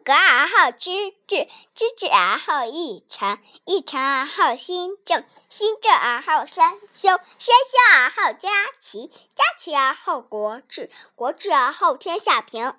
格而后知至知至而后意诚意诚而后心正心正而后身修身修而后家齐家齐而后国治国治而后天下平。